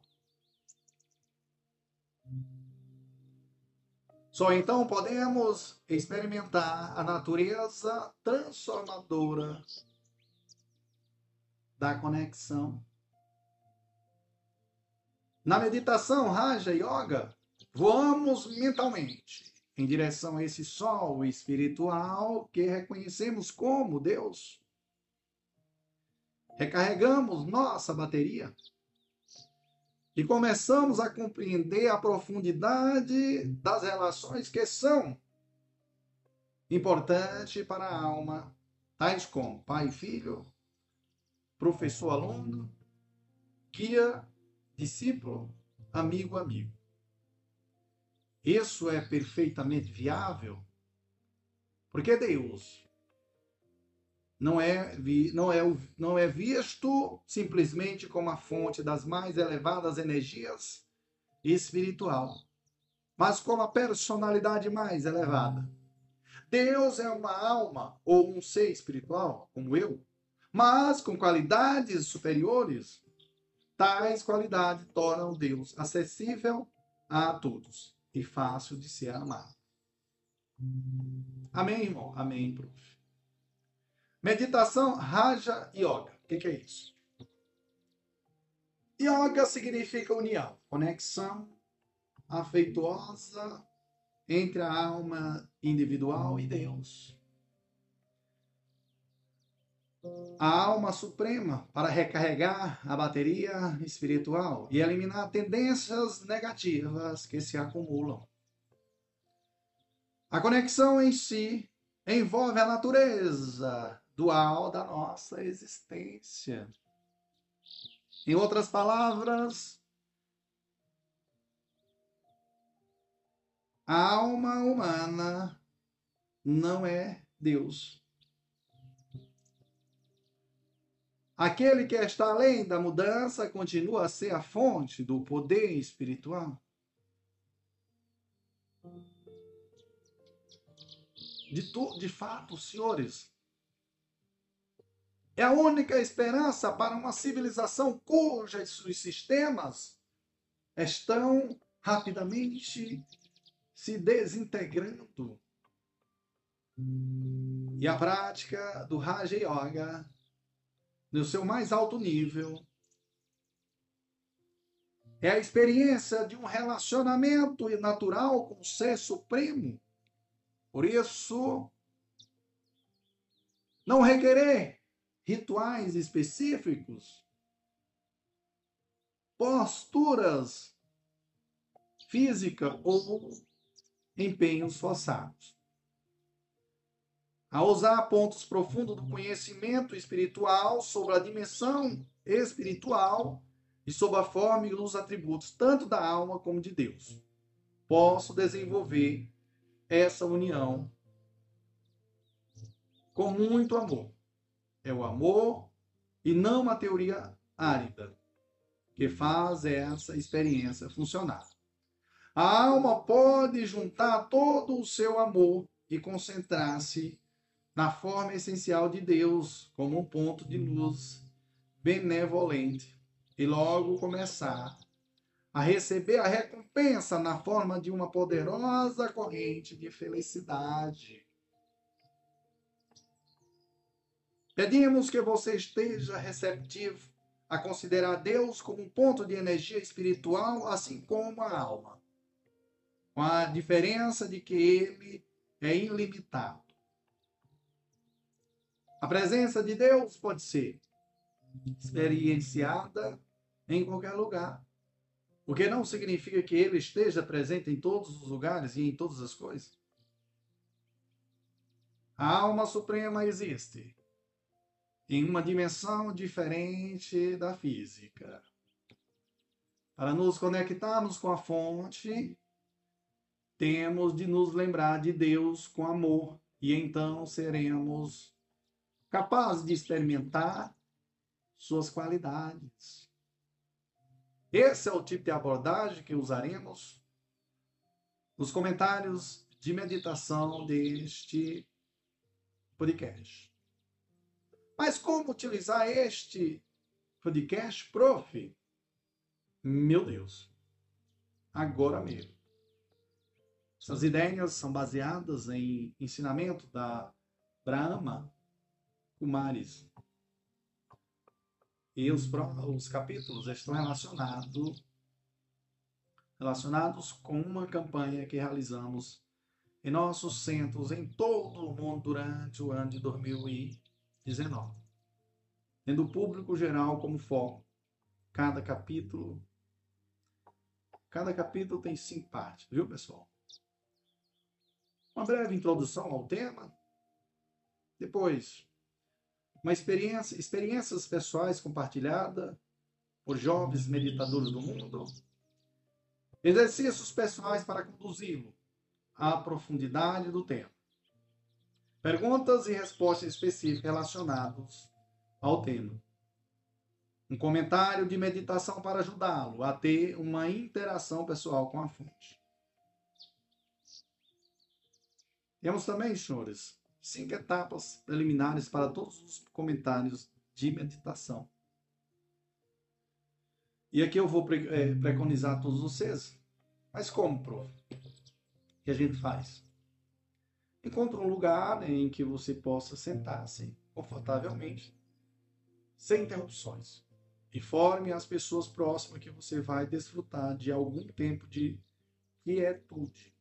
Só então podemos experimentar a natureza transformadora da conexão na meditação Raja Yoga, voamos mentalmente em direção a esse sol espiritual que reconhecemos como Deus. Recarregamos nossa bateria e começamos a compreender a profundidade das relações que são importantes para a alma, tais como pai e filho, professor aluno, guia discípulo, amigo, amigo. Isso é perfeitamente viável, porque Deus não é, não é, não é visto simplesmente como a fonte das mais elevadas energias espiritual, mas como a personalidade mais elevada. Deus é uma alma ou um ser espiritual, como eu, mas com qualidades superiores Tais qualidades tornam Deus acessível a todos e fácil de ser amado. Amém, irmão? Amém, prof. Meditação Raja Yoga. O que, que é isso? Yoga significa união, conexão afetuosa entre a alma individual e Deus a alma suprema para recarregar a bateria espiritual e eliminar tendências negativas que se acumulam. A conexão em si envolve a natureza dual da nossa existência. Em outras palavras, a alma humana não é Deus. Aquele que está além da mudança continua a ser a fonte do poder espiritual. De, tu, de fato, senhores, é a única esperança para uma civilização cujos sistemas estão rapidamente se desintegrando. E a prática do Raja Yoga, no seu mais alto nível, é a experiência de um relacionamento natural com o Ser Supremo. Por isso, não requerer rituais específicos, posturas físicas ou empenhos forçados. A usar pontos profundos do conhecimento espiritual sobre a dimensão espiritual e sob a forma e os atributos tanto da alma como de Deus. Posso desenvolver essa união com muito amor. É o amor e não uma teoria árida que faz essa experiência funcionar. A alma pode juntar todo o seu amor e concentrar-se na forma essencial de Deus como um ponto de luz benevolente e logo começar a receber a recompensa na forma de uma poderosa corrente de felicidade. Pedimos que você esteja receptivo a considerar Deus como um ponto de energia espiritual, assim como a alma, com a diferença de que ele é ilimitado. A presença de Deus pode ser experienciada em qualquer lugar. O que não significa que ele esteja presente em todos os lugares e em todas as coisas. A alma suprema existe em uma dimensão diferente da física. Para nos conectarmos com a fonte, temos de nos lembrar de Deus com amor e então seremos capazes de experimentar suas qualidades. Esse é o tipo de abordagem que usaremos nos comentários de meditação deste podcast. Mas como utilizar este podcast, prof? Meu Deus, agora mesmo. Essas ideias são baseadas em ensinamento da Brahma Kumaris, e os, os capítulos estão relacionados, relacionados com uma campanha que realizamos em nossos centros em todo o mundo durante o ano de 2019. Tendo o público geral como foco. Cada capítulo. Cada capítulo tem cinco partes, viu, pessoal? Uma breve introdução ao tema. Depois, uma experiência, experiências pessoais compartilhadas por jovens meditadores do mundo, exercícios pessoais para conduzi-lo à profundidade do tema, perguntas e respostas específicas relacionadas ao tema, um comentário de meditação para ajudá-lo a ter uma interação pessoal com a fonte. Temos também, senhores, cinco etapas preliminares para todos os comentários de meditação. E aqui eu vou pre é, preconizar todos vocês. Mas como, prof? O que a gente faz? Encontre um lugar em que você possa sentar-se confortavelmente, sem interrupções. Informe as pessoas próximas que você vai desfrutar de algum tempo de quietude.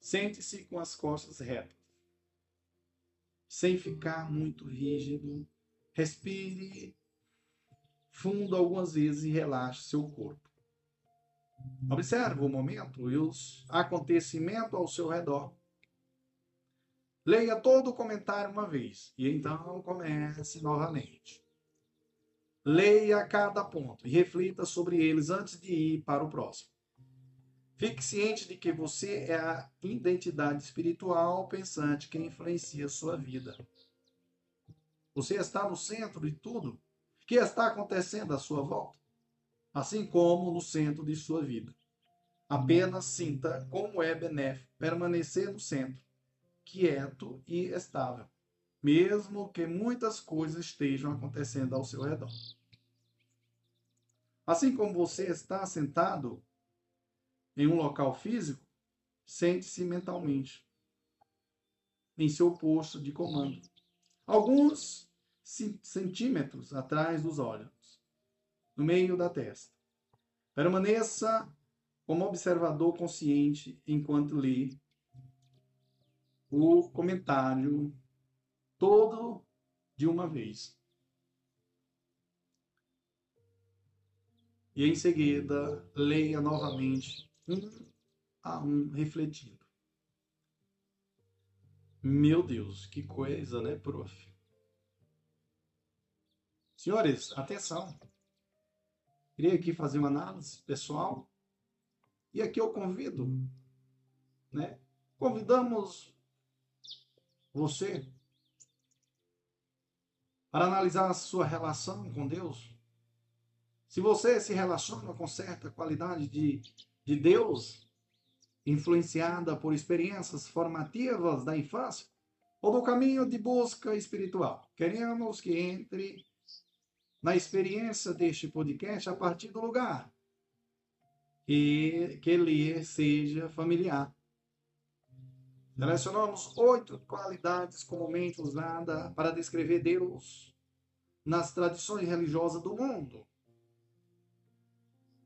Sente-se com as costas retas sem ficar muito rígido. Respire fundo algumas vezes e relaxe seu corpo. Observe o momento e os acontecimentos ao seu redor. Leia todo o comentário uma vez e então comece novamente. Leia cada ponto e reflita sobre eles antes de ir para o próximo. Fique ciente de que você é a identidade espiritual pensante que influencia sua vida. Você está no centro de tudo que está acontecendo à sua volta, assim como no centro de sua vida. Apenas sinta como é benéfico permanecer no centro, quieto e estável, mesmo que muitas coisas estejam acontecendo ao seu redor. Assim como você está sentado em um local físico, sente-se mentalmente em seu posto de comando. Alguns centímetros atrás dos olhos, no meio da testa. Permaneça como observador consciente enquanto lê o comentário todo de uma vez. E em seguida, leia novamente, um a um, refletindo. Meu Deus, que coisa, né, prof? Senhores, atenção. Queria aqui fazer uma análise pessoal. E aqui eu convido, né? Convidamos você para analisar a sua relação com Deus. Se você se relaciona com certa qualidade de, de Deus, influenciada por experiências formativas da infância, ou do caminho de busca espiritual, queremos que entre na experiência deste podcast a partir do lugar e que ele seja familiar. Selecionamos oito qualidades comumente usadas para descrever Deus nas tradições religiosas do mundo.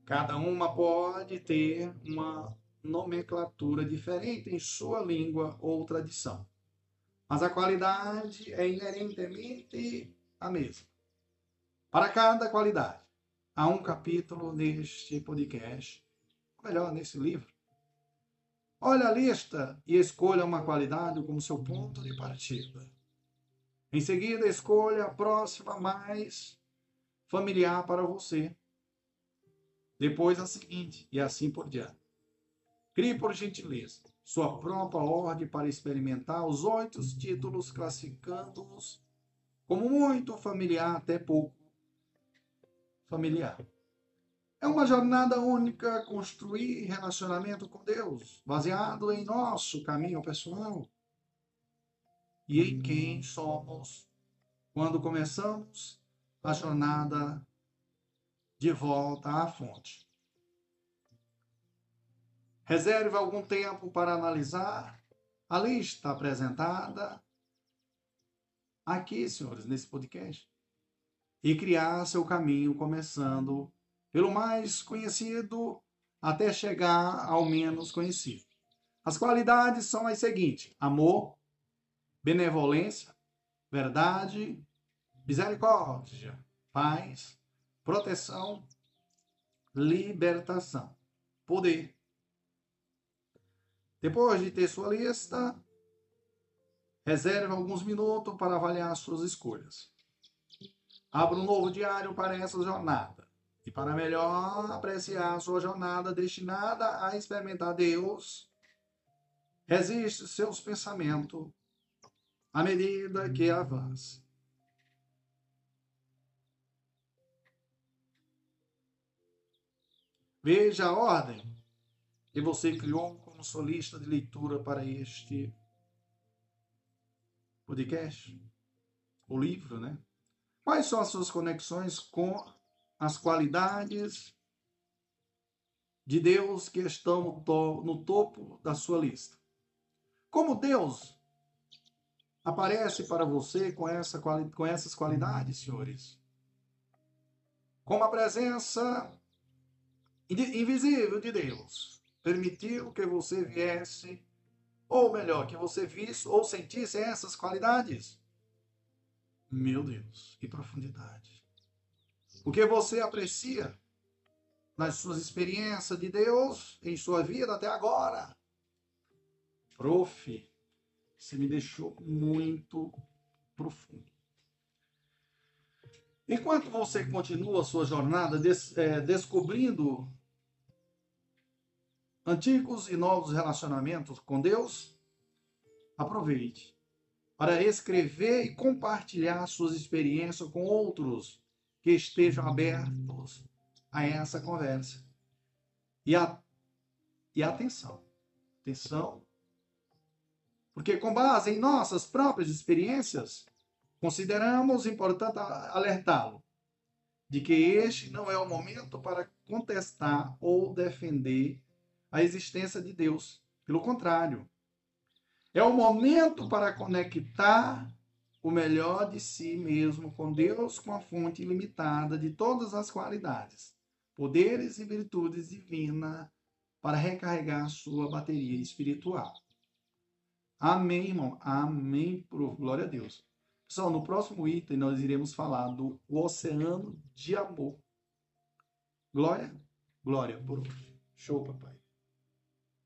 Cada uma pode ter uma nomenclatura diferente em sua língua ou tradição, mas a qualidade é inerentemente a mesma. Para cada qualidade, há um capítulo neste podcast, melhor, nesse livro. Olhe a lista e escolha uma qualidade como seu ponto de partida. Em seguida, escolha a próxima mais familiar para você. Depois a seguinte, e assim por diante. Crie, por gentileza, sua própria ordem para experimentar os oito títulos, classificando-os como muito familiar até pouco familiar. É uma jornada única construir relacionamento com Deus, baseado em nosso caminho pessoal. E em quem somos quando começamos a jornada de volta à fonte. Reserve algum tempo para analisar. A lista apresentada aqui, senhores, nesse podcast. E criar seu caminho, começando pelo mais conhecido até chegar ao menos conhecido. As qualidades são as seguintes: amor, benevolência, verdade, misericórdia, paz, proteção, libertação, poder. Depois de ter sua lista, reserve alguns minutos para avaliar suas escolhas. Abra um novo diário para essa jornada. E para melhor apreciar sua jornada destinada a experimentar Deus, resiste seus pensamentos à medida que avance. Veja a ordem que você criou como sua lista de leitura para este podcast, o livro, né? Quais são as suas conexões com as qualidades de Deus que estão no, to no topo da sua lista? Como Deus aparece para você com, essa, com essas qualidades, senhores? Como a presença invisível de Deus permitiu que você viesse, ou melhor, que você visse ou sentisse essas qualidades. Meu Deus, que profundidade. O que você aprecia nas suas experiências de Deus em sua vida até agora? Prof, você me deixou muito profundo. Enquanto você continua a sua jornada des, é, descobrindo antigos e novos relacionamentos com Deus, aproveite para escrever e compartilhar suas experiências com outros que estejam abertos a essa conversa. E, a, e atenção, atenção, porque com base em nossas próprias experiências, consideramos importante alertá-lo de que este não é o momento para contestar ou defender a existência de Deus. Pelo contrário, é o momento para conectar o melhor de si mesmo com Deus, com a fonte ilimitada de todas as qualidades, poderes e virtudes divinas para recarregar sua bateria espiritual. Amém, irmão. Amém. Glória a Deus. Pessoal, no próximo item nós iremos falar do oceano de amor. Glória? Glória, prof. Show, papai.